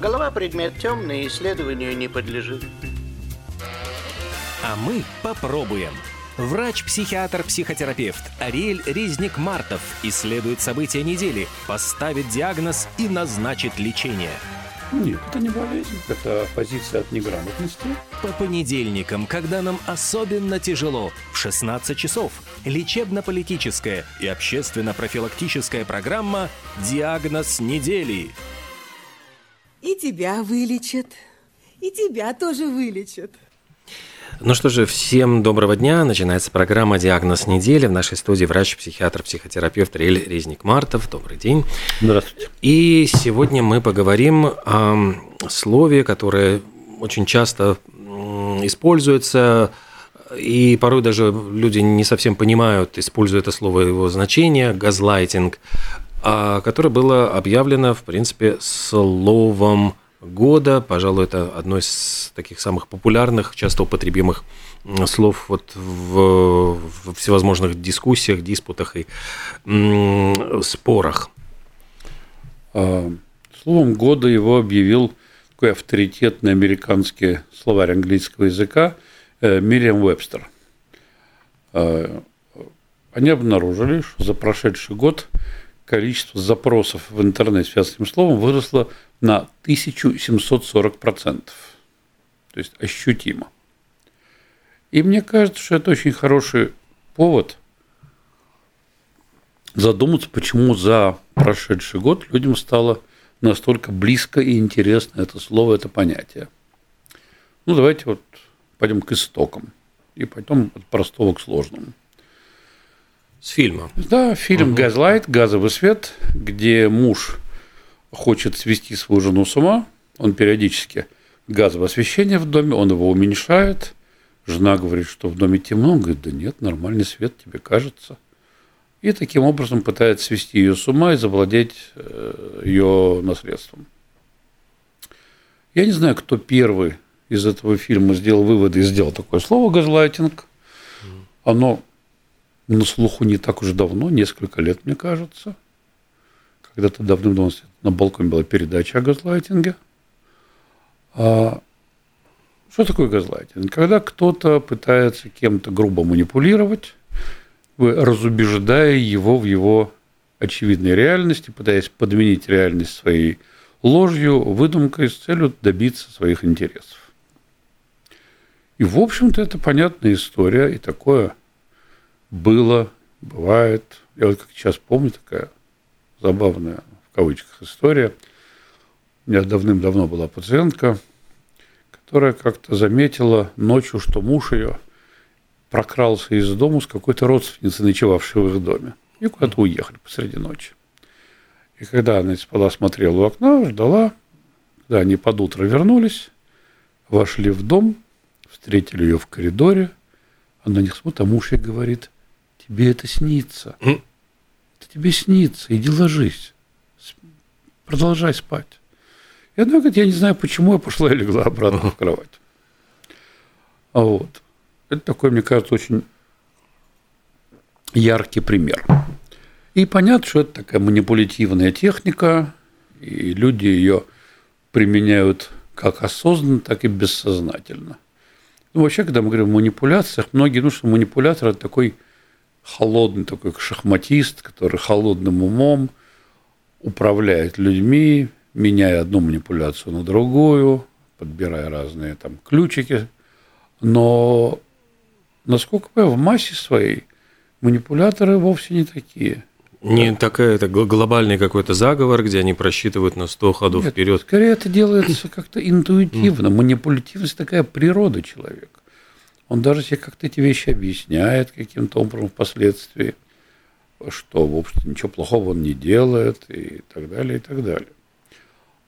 Голова предмет темный, исследованию не подлежит. А мы попробуем. Врач-психиатр-психотерапевт Ариэль Резник-Мартов исследует события недели, поставит диагноз и назначит лечение. Нет, это не болезнь, это позиция от неграмотности. По понедельникам, когда нам особенно тяжело, в 16 часов лечебно-политическая и общественно-профилактическая программа «Диагноз недели». И тебя вылечат, и тебя тоже вылечат. Ну что же, всем доброго дня. Начинается программа «Диагноз недели». В нашей студии врач-психиатр, психотерапевт Рель Резник-Мартов. Добрый день. Здравствуйте. И сегодня мы поговорим о слове, которое очень часто используется, и порой даже люди не совсем понимают, используя это слово, его значение, газлайтинг, которое было объявлено, в принципе, словом года. Пожалуй, это одно из таких самых популярных, часто употребимых слов вот в, в всевозможных дискуссиях, диспутах и спорах. А, словом года его объявил такой авторитетный американский словарь английского языка э, Мириам Вебстер. А, они обнаружили, что за прошедший год количество запросов в интернет с этим словом выросло на 1740%. То есть ощутимо. И мне кажется, что это очень хороший повод задуматься, почему за прошедший год людям стало настолько близко и интересно это слово, это понятие. Ну, давайте вот пойдем к истокам и пойдем от простого к сложному. С фильма. Да, фильм угу. «Газлайт», «Газовый свет», где муж хочет свести свою жену с ума, он периодически газовое освещение в доме, он его уменьшает, жена говорит, что в доме темно, он говорит, да нет, нормальный свет тебе кажется. И таким образом пытается свести ее с ума и завладеть э, ее наследством. Я не знаю, кто первый из этого фильма сделал выводы и сделал такое слово «газлайтинг». Оно на слуху не так уж давно, несколько лет, мне кажется. Когда-то давным-давно на балконе была передача о газлайтинге. А что такое газлайтинг? Когда кто-то пытается кем-то грубо манипулировать, разубеждая его в его очевидной реальности, пытаясь подменить реальность своей ложью, выдумкой с целью добиться своих интересов. И, в общем-то, это понятная история, и такое было, бывает. Я вот как сейчас помню, такая забавная, в кавычках, история. У меня давным-давно была пациентка, которая как-то заметила ночью, что муж ее прокрался из дома с какой-то родственницей, ночевавшей в их доме. И куда-то уехали посреди ночи. И когда она спала, смотрела в окно, ждала, когда они под утро вернулись, вошли в дом, встретили ее в коридоре, она не смотрит, а муж ей говорит, тебе это снится. Это тебе снится, иди ложись. Продолжай спать. И она говорит, я не знаю, почему я пошла и легла обратно в кровать. А вот. Это такой, мне кажется, очень яркий пример. И понятно, что это такая манипулятивная техника, и люди ее применяют как осознанно, так и бессознательно. Ну, вообще, когда мы говорим о манипуляциях, многие, ну, что манипулятор – это такой холодный такой шахматист, который холодным умом управляет людьми, меняя одну манипуляцию на другую, подбирая разные там ключики. Но, насколько я в массе своей, манипуляторы вовсе не такие. Не такая, это глобальный какой-то заговор, где они просчитывают на 100 ходов Нет, вперед. Скорее это делается как-то интуитивно. Манипулятивность такая природа человека. Он даже себе как-то эти вещи объясняет каким-то образом впоследствии, что, в общем-то, ничего плохого он не делает и так далее, и так далее.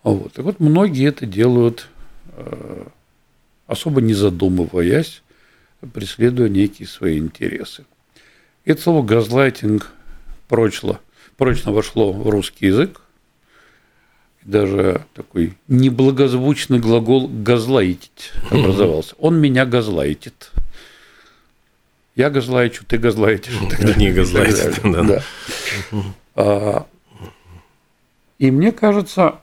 Вот. Так вот, многие это делают, э, особо не задумываясь, преследуя некие свои интересы. Это слово «газлайтинг» прочно, прочно вошло в русский язык, даже такой неблагозвучный глагол «газлайтить» образовался. Он меня газлайтит. Я газлайчу, ты газлайтишь. Не газлайтит, да. да. А, и мне кажется,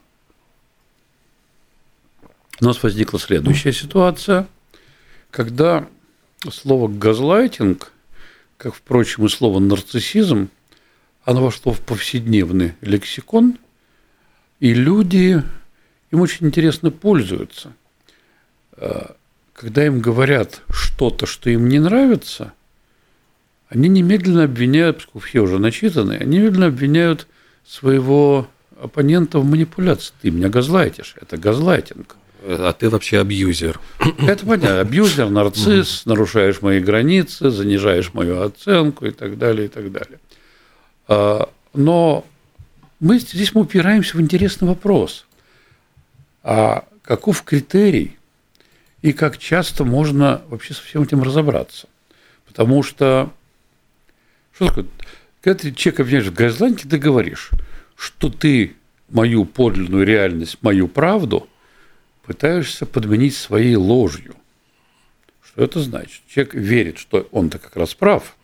у нас возникла следующая ситуация, когда слово «газлайтинг», как, впрочем, и слово «нарциссизм», оно вошло в повседневный лексикон, и люди им очень интересно пользуются. А, когда им говорят что-то, что им не нравится, они немедленно обвиняют, поскольку все уже начитаны, они немедленно обвиняют своего оппонента в манипуляции. Ты меня газлайтишь, это газлайтинг. А ты вообще абьюзер. Это понятно. Абьюзер, нарцисс, нарушаешь мои границы, занижаешь мою оценку и так далее, и так далее. А, но мы здесь мы упираемся в интересный вопрос. А каков критерий и как часто можно вообще со всем этим разобраться? Потому что, что такое, когда ты человека обвиняешь в газланке, ты говоришь, что ты мою подлинную реальность, мою правду пытаешься подменить своей ложью. Что это значит? Человек верит, что он-то как раз прав,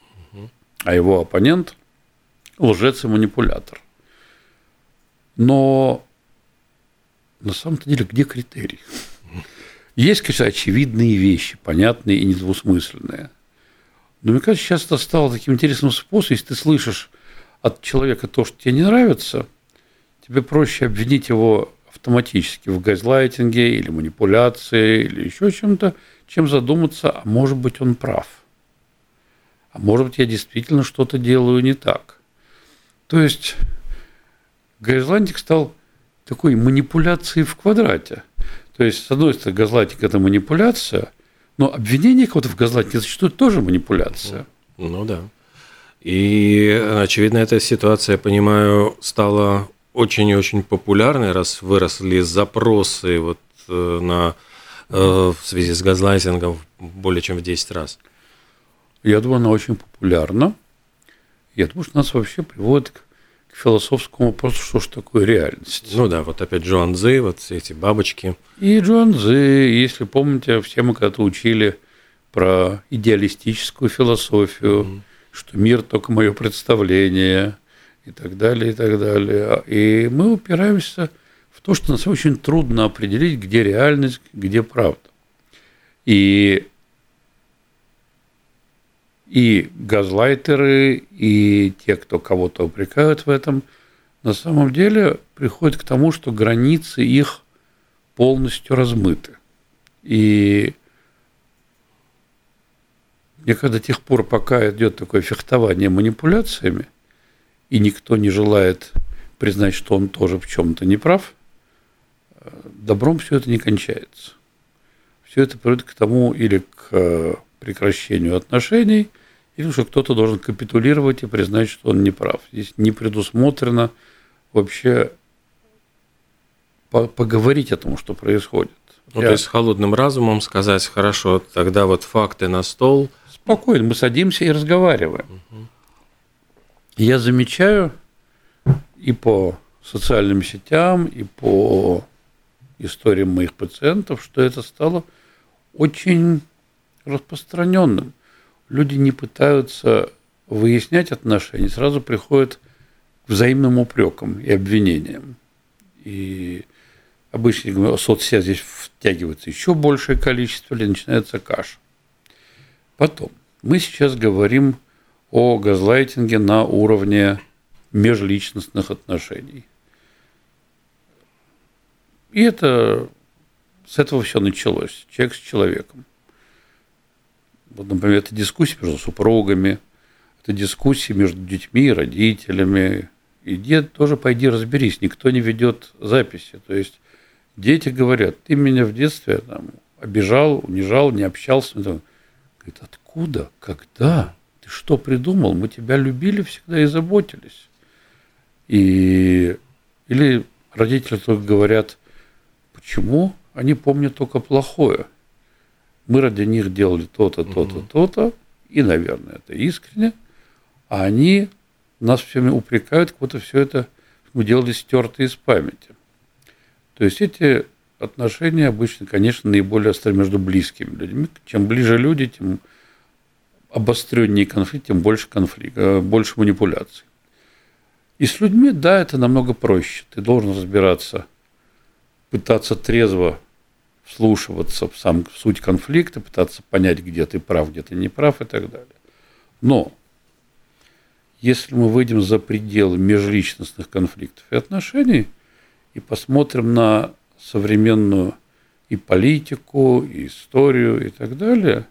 а его оппонент – лжец и манипулятор. Но на самом-то деле где критерий? Есть, конечно, очевидные вещи, понятные и недвусмысленные. Но мне кажется, сейчас это стало таким интересным способом, если ты слышишь от человека то, что тебе не нравится, тебе проще обвинить его автоматически в газлайтинге или манипуляции или еще чем-то, чем задуматься, а может быть он прав. А может быть я действительно что-то делаю не так. То есть газлайтинг стал такой манипуляцией в квадрате. То есть, с одной стороны, газлайтинг – это манипуляция, но обвинение кого-то в газлайтинге зачастую тоже манипуляция. Ну да. И, очевидно, эта ситуация, я понимаю, стала очень и очень популярной, раз выросли запросы вот э, на, э, в связи с газлайтингом более чем в 10 раз. Я думаю, она очень популярна. Я думаю, что нас вообще приводит к философскому вопросу, что же такое реальность. Ну да, вот опять Джоан Цзы, вот все эти бабочки. И Джоан Цзы, если помните, все мы когда-то учили про идеалистическую философию, mm-hmm что мир только мое представление и так далее, и так далее. И мы упираемся в то, что нас очень трудно определить, где реальность, где правда. И, и газлайтеры, и те, кто кого-то упрекают в этом, на самом деле приходят к тому, что границы их полностью размыты. И мне до тех пор, пока идет такое фехтование манипуляциями, и никто не желает признать, что он тоже в чем-то не прав, добром все это не кончается. Все это приводит к тому или к э, прекращению отношений, или что кто-то должен капитулировать и признать, что он не прав. Здесь не предусмотрено вообще поговорить о том, что происходит. Ну, Я... то есть холодным разумом сказать, хорошо, тогда вот факты на стол, спокойно, мы садимся и разговариваем. Угу. Я замечаю и по социальным сетям, и по историям моих пациентов, что это стало очень распространенным. Люди не пытаются выяснять отношения, сразу приходят к взаимным упрекам и обвинениям. И обычно соцсеть здесь втягивается еще большее количество, или начинается каша. Потом, мы сейчас говорим о газлайтинге на уровне межличностных отношений. И это с этого все началось. Человек с человеком. Вот, например, это дискуссии между супругами, это дискуссии между детьми и родителями. И дед тоже пойди разберись, никто не ведет записи. То есть дети говорят, ты меня в детстве там, обижал, унижал, не общался. Говорит, откуда, когда, ты что придумал? Мы тебя любили всегда и заботились. И, или родители только говорят, почему они помнят только плохое. Мы ради них делали то-то, то-то, то-то, и, наверное, это искренне, а они нас всеми упрекают, как будто все это мы делали стертые из памяти. То есть эти отношения обычно, конечно, наиболее остры между близкими людьми. Чем ближе люди, тем обостреннее конфликт, тем больше конфликт, э, больше манипуляций. И с людьми, да, это намного проще. Ты должен разбираться, пытаться трезво вслушиваться в сам в суть конфликта, пытаться понять, где ты прав, где ты не прав и так далее. Но если мы выйдем за пределы межличностных конфликтов и отношений и посмотрим на современную и политику, и историю, и так далее,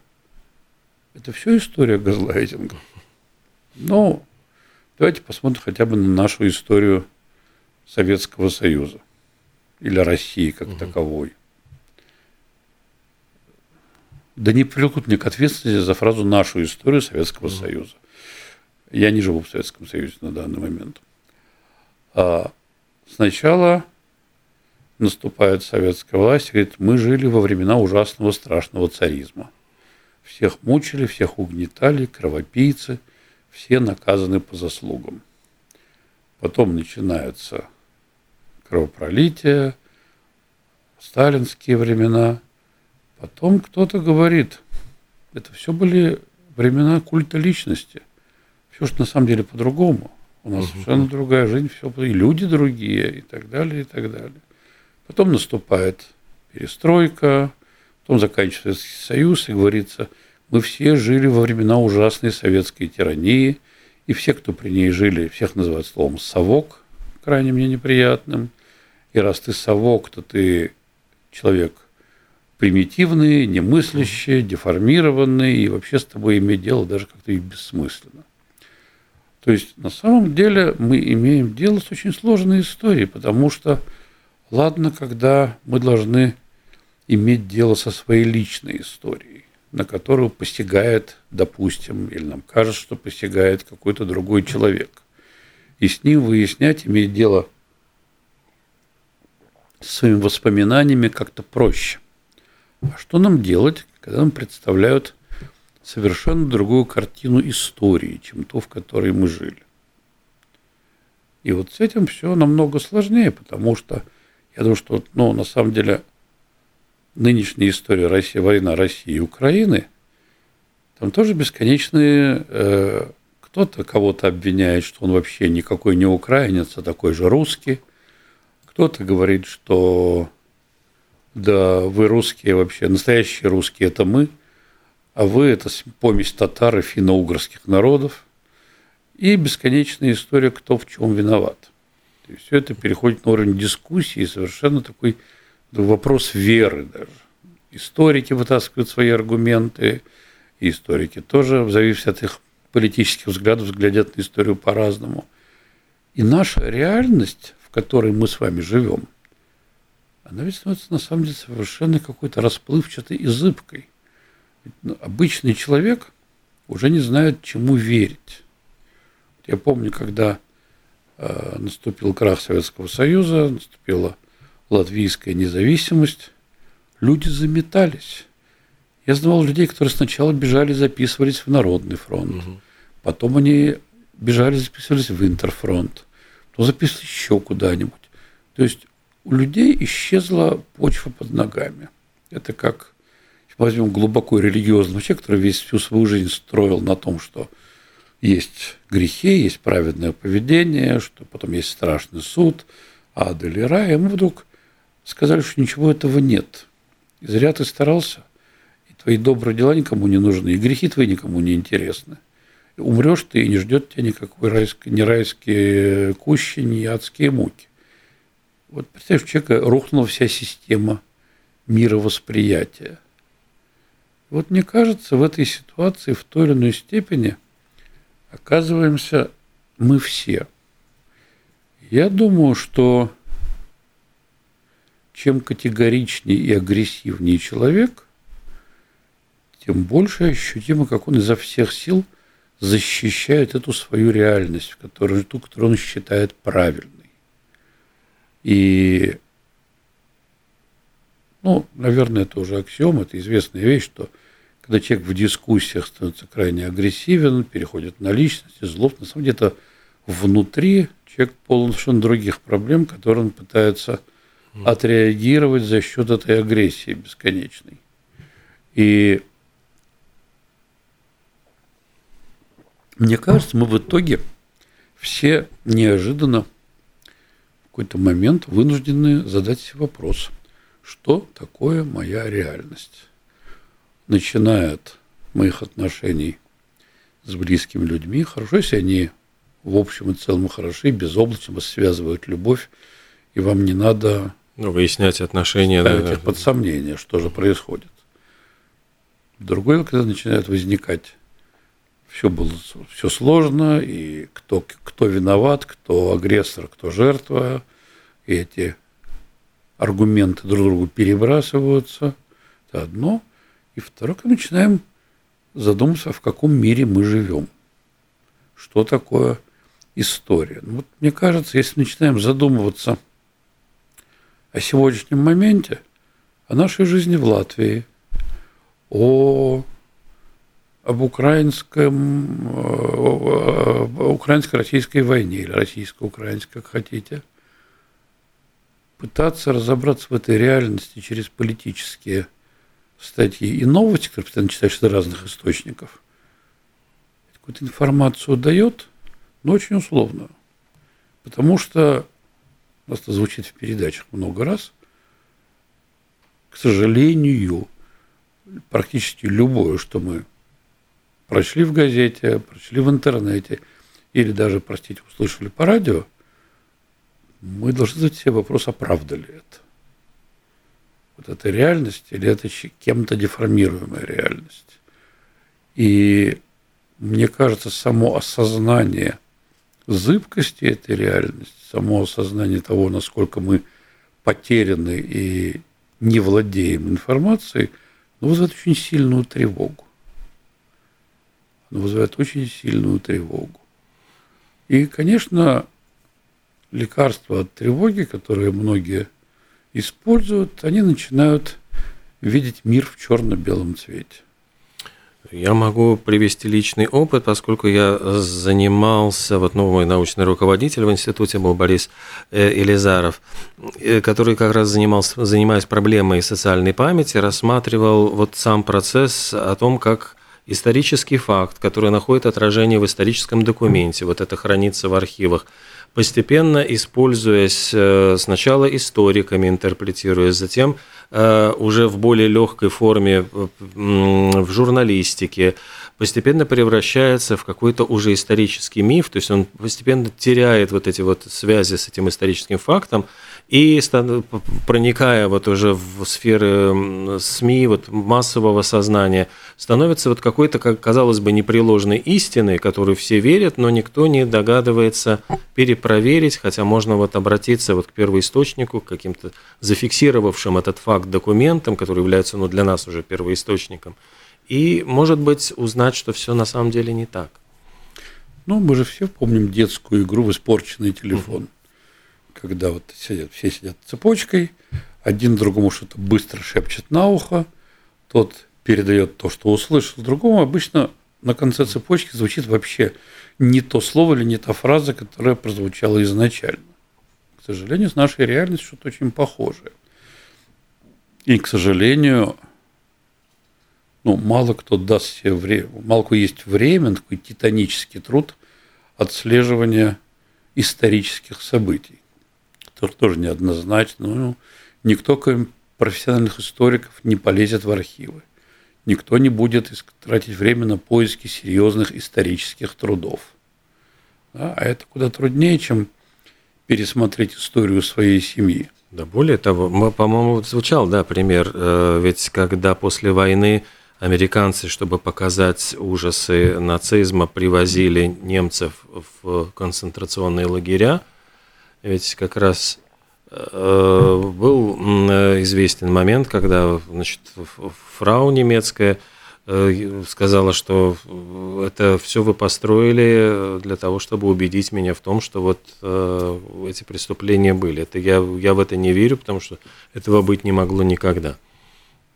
это все история газлайтинга. Но давайте посмотрим хотя бы на нашу историю Советского Союза или России как угу. таковой. Да не привлекут мне к ответственности за фразу «нашу историю Советского угу. Союза». Я не живу в Советском Союзе на данный момент. А сначала наступает советская власть и говорит, мы жили во времена ужасного страшного царизма. Всех мучили, всех угнетали, кровопийцы, все наказаны по заслугам. Потом начинается кровопролитие, сталинские времена. Потом кто-то говорит, это все были времена культа личности. Все что на самом деле по-другому. У нас угу. совершенно другая жизнь, все, и люди другие, и так далее, и так далее. Потом наступает перестройка, потом заканчивается Советский Союз, и говорится, мы все жили во времена ужасной советской тирании, и все, кто при ней жили, всех называют словом «совок», крайне мне неприятным. И раз ты совок, то ты человек примитивный, немыслящий, деформированный, и вообще с тобой иметь дело даже как-то и бессмысленно. То есть на самом деле мы имеем дело с очень сложной историей, потому что ладно, когда мы должны иметь дело со своей личной историей, на которую постигает, допустим, или нам кажется, что постигает какой-то другой человек. И с ним выяснять, иметь дело с своими воспоминаниями как-то проще. А что нам делать, когда нам представляют совершенно другую картину истории, чем ту, в которой мы жили. И вот с этим все намного сложнее, потому что я думаю, что ну, на самом деле нынешняя история России, война России и Украины, там тоже бесконечные, э, кто-то кого-то обвиняет, что он вообще никакой не украинец, а такой же русский. Кто-то говорит, что да, вы русские вообще, настоящие русские это мы – а вы – это помесь татар и финно-угорских народов, и бесконечная история, кто в чем виноват. Все это переходит на уровень дискуссии, совершенно такой вопрос веры даже. Историки вытаскивают свои аргументы, и историки тоже, в зависимости от их политических взглядов, взглядят на историю по-разному. И наша реальность, в которой мы с вами живем, она ведь становится на самом деле совершенно какой-то расплывчатой и зыбкой – ну, обычный человек уже не знает, чему верить. Я помню, когда э, наступил крах Советского Союза, наступила латвийская независимость, люди заметались. Я знал людей, которые сначала бежали, записывались в Народный фронт, угу. потом они бежали, записывались в Интерфронт, то записывались еще куда-нибудь. То есть у людей исчезла почва под ногами. Это как возьмем глубоко религиозного человека, который весь всю свою жизнь строил на том, что есть грехи, есть праведное поведение, что потом есть страшный суд, ад или рай, ему вдруг сказали, что ничего этого нет. И зря ты старался, и твои добрые дела никому не нужны, и грехи твои никому не интересны. Умрешь ты, и не ждет тебя никакой райской, ни райские кущи, ни адские муки. Вот представь, у человека рухнула вся система мировосприятия – вот мне кажется, в этой ситуации в той или иной степени оказываемся мы все. Я думаю, что чем категоричнее и агрессивнее человек, тем больше ощутимо, как он изо всех сил защищает эту свою реальность, которую, ту, которую он считает правильной. И ну, наверное, это уже аксиом, это известная вещь, что когда человек в дискуссиях становится крайне агрессивен, переходит на личность, злоб, на самом деле это внутри человек полон совершенно других проблем, которые он пытается отреагировать за счет этой агрессии бесконечной. И мне кажется, мы в итоге все неожиданно какой-то момент вынуждены задать себе вопрос – что такое моя реальность. Начиная от моих отношений с близкими людьми, хорошо, если они в общем и целом хороши, безоблачно вас связывают любовь, и вам не надо ну, выяснять отношения. ставить Да, их под сомнение, что же происходит. Другое, когда начинает возникать все было все сложно, и кто, кто виноват, кто агрессор, кто жертва, и эти аргументы друг другу перебрасываются. Это одно. И второе, когда начинаем задуматься, в каком мире мы живем. Что такое история. Ну, вот мне кажется, если начинаем задумываться о сегодняшнем моменте, о нашей жизни в Латвии, о об украинском, э, украинско-российской войне или российско-украинской, как хотите, пытаться разобраться в этой реальности через политические статьи и новости, которые постоянно читаешь из разных источников, какую-то информацию дает, но очень условную. Потому что, у нас это звучит в передачах много раз, к сожалению, практически любое, что мы прочли в газете, прочли в интернете или даже, простите, услышали по радио, мы должны задать себе вопрос, а правда ли это? Вот это реальность или это кем-то деформируемая реальность? И мне кажется, само осознание зыбкости этой реальности, само осознание того, насколько мы потеряны и не владеем информацией, ну, вызывает очень сильную тревогу вызывает очень сильную тревогу. И, конечно, лекарства от тревоги, которые многие используют, они начинают видеть мир в черно-белом цвете. Я могу привести личный опыт, поскольку я занимался, вот новый научный руководитель в институте был Борис э, Елизаров, э, который как раз занимался, занимаясь проблемой социальной памяти, рассматривал вот сам процесс о том, как исторический факт, который находит отражение в историческом документе, вот это хранится в архивах, постепенно используясь э, сначала историками, интерпретируясь, затем э, уже в более легкой форме в журналистике, постепенно превращается в какой-то уже исторический миф, то есть он постепенно теряет вот эти вот связи с этим историческим фактом, и проникая вот уже в сферы СМИ, вот массового сознания, становится вот какой-то, как казалось бы, непреложной истиной, которую все верят, но никто не догадывается перепроверить, хотя можно вот обратиться вот к первоисточнику, к каким-то зафиксировавшим этот факт документам, который является ну, для нас уже первоисточником, и, может быть, узнать, что все на самом деле не так. Ну, мы же все помним детскую игру в испорченный телефон. Mm-hmm когда вот сидят, все сидят цепочкой, один другому что-то быстро шепчет на ухо, тот передает то, что услышал другому, обычно на конце цепочки звучит вообще не то слово или не та фраза, которая прозвучала изначально. К сожалению, с нашей реальностью что-то очень похожее. И, к сожалению, ну, мало кто даст себе время, мало кто есть время, такой титанический труд отслеживания исторических событий тоже, тоже неоднозначно. Ну, никто, кроме профессиональных историков, не полезет в архивы. Никто не будет тратить время на поиски серьезных исторических трудов. Да? А это куда труднее, чем пересмотреть историю своей семьи. Да, более того, по-моему, звучал, да, пример, э, ведь когда после войны американцы, чтобы показать ужасы нацизма, привозили немцев в концентрационные лагеря, ведь как раз был известен момент, когда значит, фрау немецкая э, сказала, что это все вы построили для того, чтобы убедить меня в том, что вот э, эти преступления были. Это я, я в это не верю, потому что этого быть не могло никогда.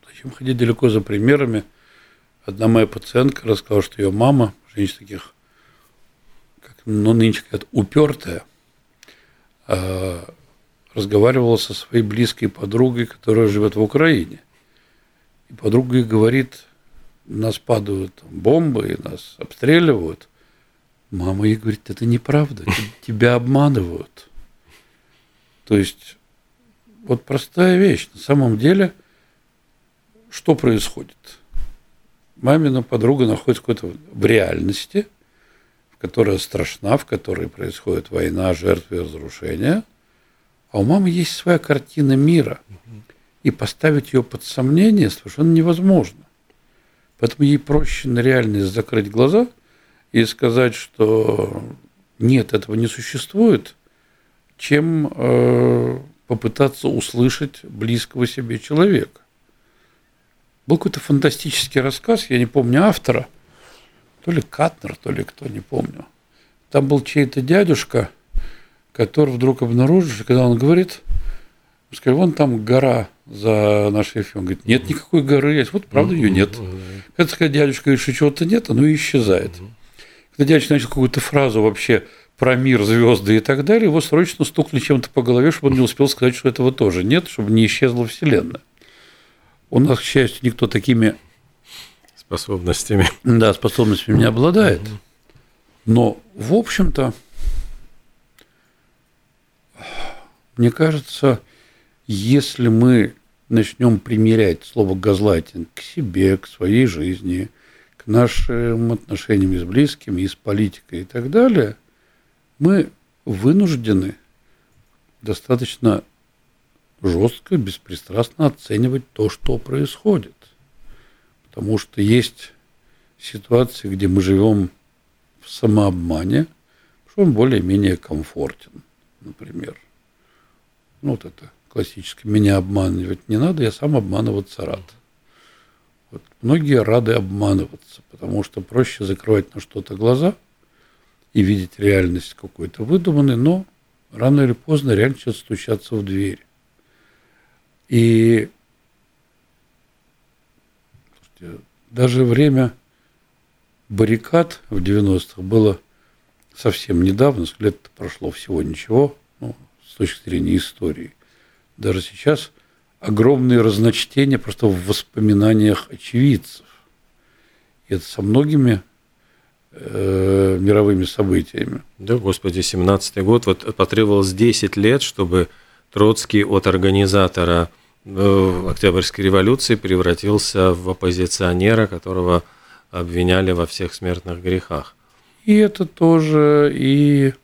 Зачем ходить далеко за примерами? Одна моя пациентка рассказала, что ее мама, женщина таких, как ну, нынче говорят, упертая, Э, разговаривал со своей близкой подругой, которая живет в Украине. И подруга ей говорит, нас падают бомбы, и нас обстреливают. Мама ей говорит, это неправда, тебя обманывают. То есть вот простая вещь. На самом деле, что происходит? Мамина подруга находится какой-то в реальности, в которой страшна, в которой происходит война, жертвы и разрушения. А у мамы есть своя картина мира. И поставить ее под сомнение совершенно невозможно. Поэтому ей проще на реальность закрыть глаза и сказать, что нет, этого не существует, чем э, попытаться услышать близкого себе человека. Был какой-то фантастический рассказ, я не помню автора, то ли Катнер, то ли кто, не помню. Там был чей-то дядюшка, который вдруг обнаружил, что когда он говорит, сказал, вон там гора за нашей эфиром. Он говорит, нет никакой горы, есть. вот правда ее нет. Когда сказать, дядюшка говорит, что чего-то нет, оно исчезает. Когда дядюшка начал какую-то фразу вообще про мир, звезды и так далее, его срочно стукли чем-то по голове, чтобы он не успел сказать, что этого тоже нет, чтобы не исчезла Вселенная. У нас, к счастью, никто такими способностями. Да, способностями не обладает. Но, в общем-то, мне кажется, если мы начнем примерять слово газлайтинг к себе, к своей жизни, к нашим отношениям с близкими, и с политикой и так далее, мы вынуждены достаточно жестко, беспристрастно оценивать то, что происходит. Потому что есть ситуации, где мы живем в самообмане, что он более-менее комфортен, например. Ну, вот это классическое. Меня обманывать не надо, я сам обманываться рад. Вот многие рады обманываться, потому что проще закрывать на что-то глаза и видеть реальность какой-то выдуманной, но рано или поздно реально начнет стучаться в дверь. И даже время баррикад в 90-х было совсем недавно, лет прошло всего ничего, ну, с точки зрения истории. Даже сейчас огромные разночтения просто в воспоминаниях очевидцев. И это со многими э, мировыми событиями. Да, господи, 17-й год, вот потребовалось 10 лет, чтобы Троцкий от организатора э, Октябрьской революции превратился в оппозиционера, которого обвиняли во всех смертных грехах. И это тоже, и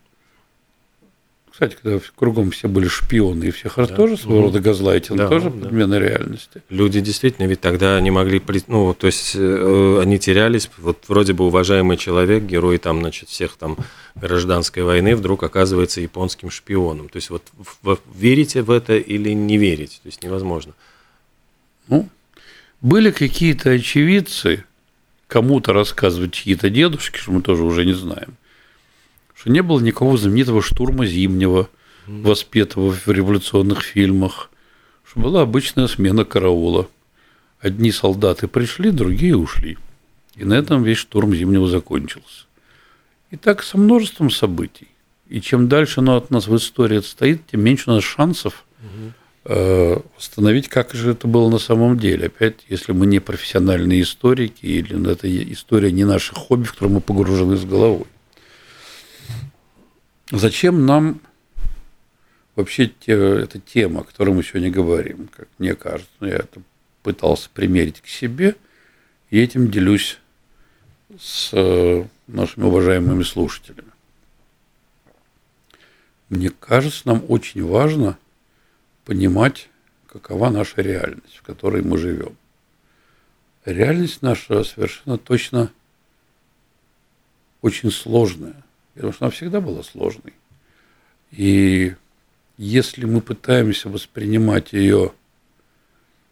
кстати, когда кругом все были шпионы, и всех да. тоже своего рода газлайтинг, да, тоже да. подмена реальности. Люди действительно ведь тогда не могли, ну, то есть э, они терялись, вот вроде бы уважаемый человек, герой там, значит, всех там гражданской войны, вдруг оказывается японским шпионом. То есть вот в, верите в это или не верите, то есть невозможно. Ну, были какие-то очевидцы, кому-то рассказывать чьи-то дедушки, что мы тоже уже не знаем – что не было никакого знаменитого штурма Зимнего, воспетого в революционных фильмах, что была обычная смена караула. Одни солдаты пришли, другие ушли. И на этом весь штурм Зимнего закончился. И так со множеством событий. И чем дальше оно от нас в истории отстоит, тем меньше у нас шансов э, восстановить, как же это было на самом деле. Опять, если мы не профессиональные историки, или это история не наших хобби, в которые мы погружены с головой. Зачем нам вообще те, эта тема, о которой мы сегодня говорим, как мне кажется, ну, я это пытался примерить к себе, и этим делюсь с э, нашими уважаемыми слушателями. Мне кажется, нам очень важно понимать, какова наша реальность, в которой мы живем. Реальность наша совершенно точно очень сложная потому что она всегда была сложной. И если мы пытаемся воспринимать ее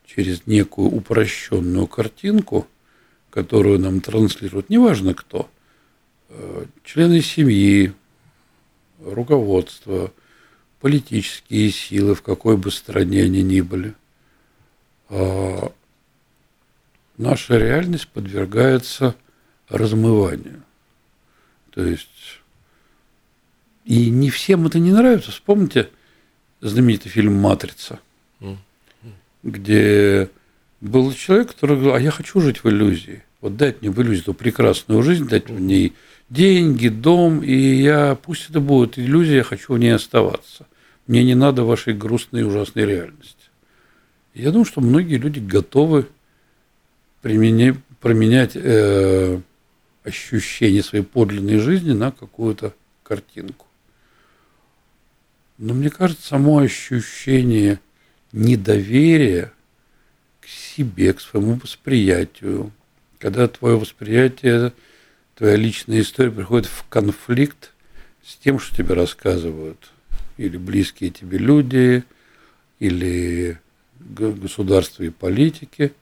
через некую упрощенную картинку, которую нам транслируют, неважно кто, э, члены семьи, руководство, политические силы, в какой бы стране они ни были, а наша реальность подвергается размыванию. То есть и не всем это не нравится. Вспомните знаменитый фильм «Матрица», где был человек, который говорил, а я хочу жить в иллюзии. Вот дать мне в иллюзию эту прекрасную жизнь, дать в ней деньги, дом, и я, пусть это будет иллюзия, я хочу в ней оставаться. Мне не надо вашей грустной и ужасной реальности. Я думаю, что многие люди готовы применять, променять э, ощущение своей подлинной жизни на какую-то картинку. Но мне кажется, само ощущение недоверия к себе, к своему восприятию, когда твое восприятие, твоя личная история приходит в конфликт с тем, что тебе рассказывают. Или близкие тебе люди, или государства и политики,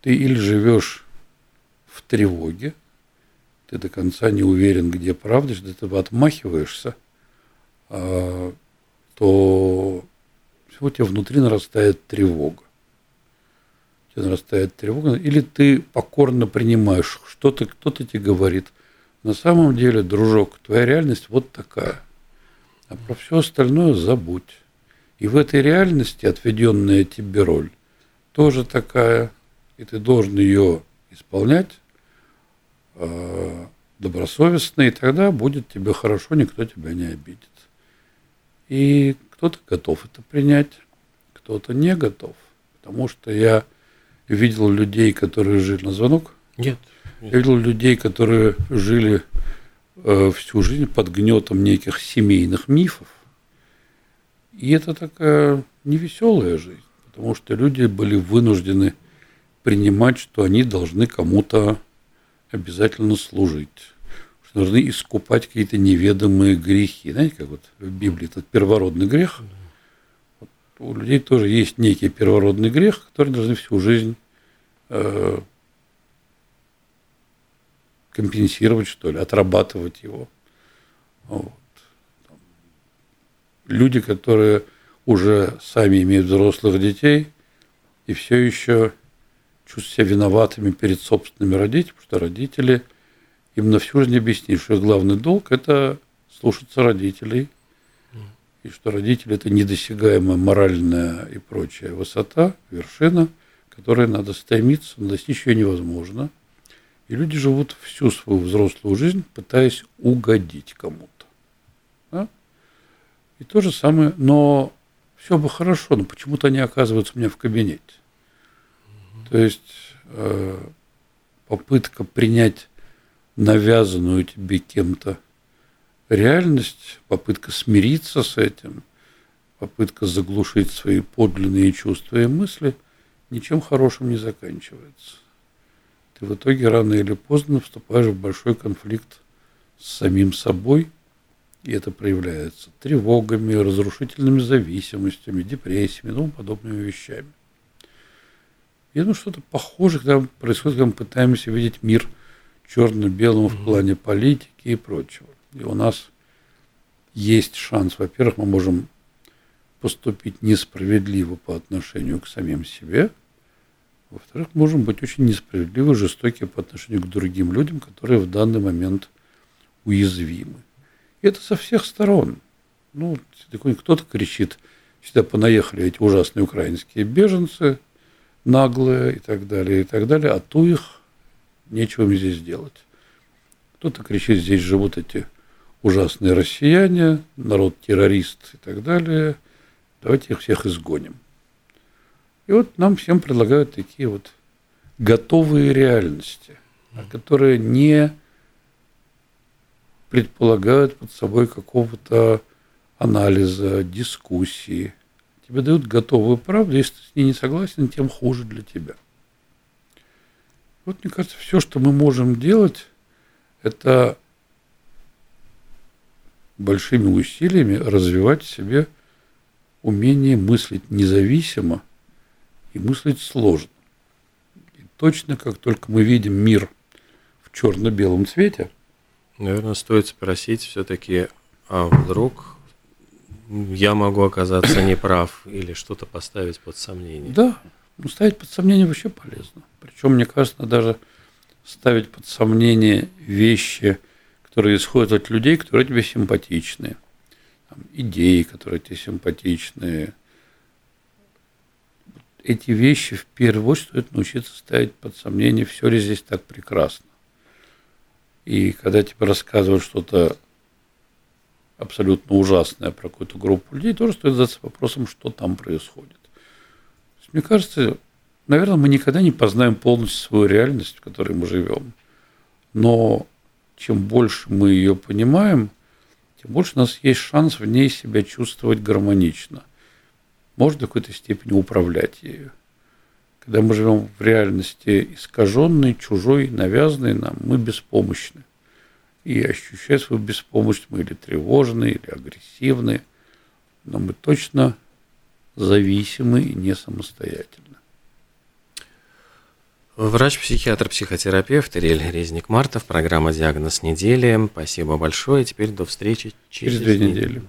ты или живешь в тревоге, ты до конца не уверен, где правда, что ты отмахиваешься, а, то всего у тебя внутри нарастает тревога. У тебя нарастает тревога, или ты покорно принимаешь, что-то кто-то тебе говорит. На самом деле, дружок, твоя реальность вот такая. А про все остальное забудь. И в этой реальности отведенная тебе роль тоже такая, и ты должен ее исполнять э, добросовестно, и тогда будет тебе хорошо, никто тебя не обидит. И кто-то готов это принять, кто-то не готов. Потому что я видел людей, которые жили на звонок. Нет. Я видел людей, которые жили э, всю жизнь под гнетом неких семейных мифов и это такая невеселая жизнь, потому что люди были вынуждены принимать, что они должны кому-то обязательно служить, что должны искупать какие-то неведомые грехи. Знаете, как вот в Библии этот первородный грех. Вот у людей тоже есть некий первородный грех, который должны всю жизнь э, компенсировать, что ли, отрабатывать его. Вот люди, которые уже сами имеют взрослых детей и все еще чувствуют себя виноватыми перед собственными родителями, потому что родители им на всю жизнь объяснили, что главный долг – это слушаться родителей, и что родители – это недосягаемая моральная и прочая высота, вершина, которой надо стремиться, но достичь ее невозможно. И люди живут всю свою взрослую жизнь, пытаясь угодить кому-то. И то же самое, но все бы хорошо, но почему-то они оказываются у меня в кабинете. То есть э, попытка принять навязанную тебе кем-то реальность, попытка смириться с этим, попытка заглушить свои подлинные чувства и мысли, ничем хорошим не заканчивается. Ты в итоге рано или поздно вступаешь в большой конфликт с самим собой – и это проявляется тревогами, разрушительными зависимостями, депрессиями и тому подобными вещами. Я думаю, что-то похожее когда происходит, когда мы пытаемся видеть мир черно-белым в плане политики и прочего. И у нас есть шанс, во-первых, мы можем поступить несправедливо по отношению к самим себе, во-вторых, можем быть очень несправедливы, жестоки по отношению к другим людям, которые в данный момент уязвимы. И это со всех сторон. Ну, кто-то кричит, сюда понаехали эти ужасные украинские беженцы, наглые и так далее, и так далее, а ту их нечего им здесь делать. Кто-то кричит, здесь живут эти ужасные россияне, народ-террорист и так далее, давайте их всех изгоним. И вот нам всем предлагают такие вот готовые реальности, которые не предполагают под собой какого-то анализа, дискуссии. Тебе дают готовую правду, если ты с ней не согласен, тем хуже для тебя. Вот, мне кажется, все, что мы можем делать, это большими усилиями развивать в себе умение мыслить независимо и мыслить сложно. И точно как только мы видим мир в черно-белом цвете – Наверное, стоит спросить все-таки, а вдруг я могу оказаться неправ или что-то поставить под сомнение? Да, ну, ставить под сомнение вообще полезно. Причем, мне кажется, даже ставить под сомнение вещи, которые исходят от людей, которые тебе симпатичны, там, идеи, которые тебе симпатичны. Эти вещи в первую очередь стоит научиться ставить под сомнение, все ли здесь так прекрасно. И когда тебе рассказывают что-то абсолютно ужасное про какую-то группу людей, тоже стоит задаться вопросом, что там происходит. Мне кажется, наверное, мы никогда не познаем полностью свою реальность, в которой мы живем. Но чем больше мы ее понимаем, тем больше у нас есть шанс в ней себя чувствовать гармонично. Может, в какой-то степени управлять ею. Когда мы живем в реальности искаженной, чужой, навязанной нам, мы беспомощны. И ощущая свою беспомощность, мы или тревожны, или агрессивны, но мы точно зависимы и не самостоятельны. Врач-психиатр, психотерапевт Ирель Резник-Мартов, программа «Диагноз недели». Спасибо большое. Теперь до встречи через, через две недели. недели.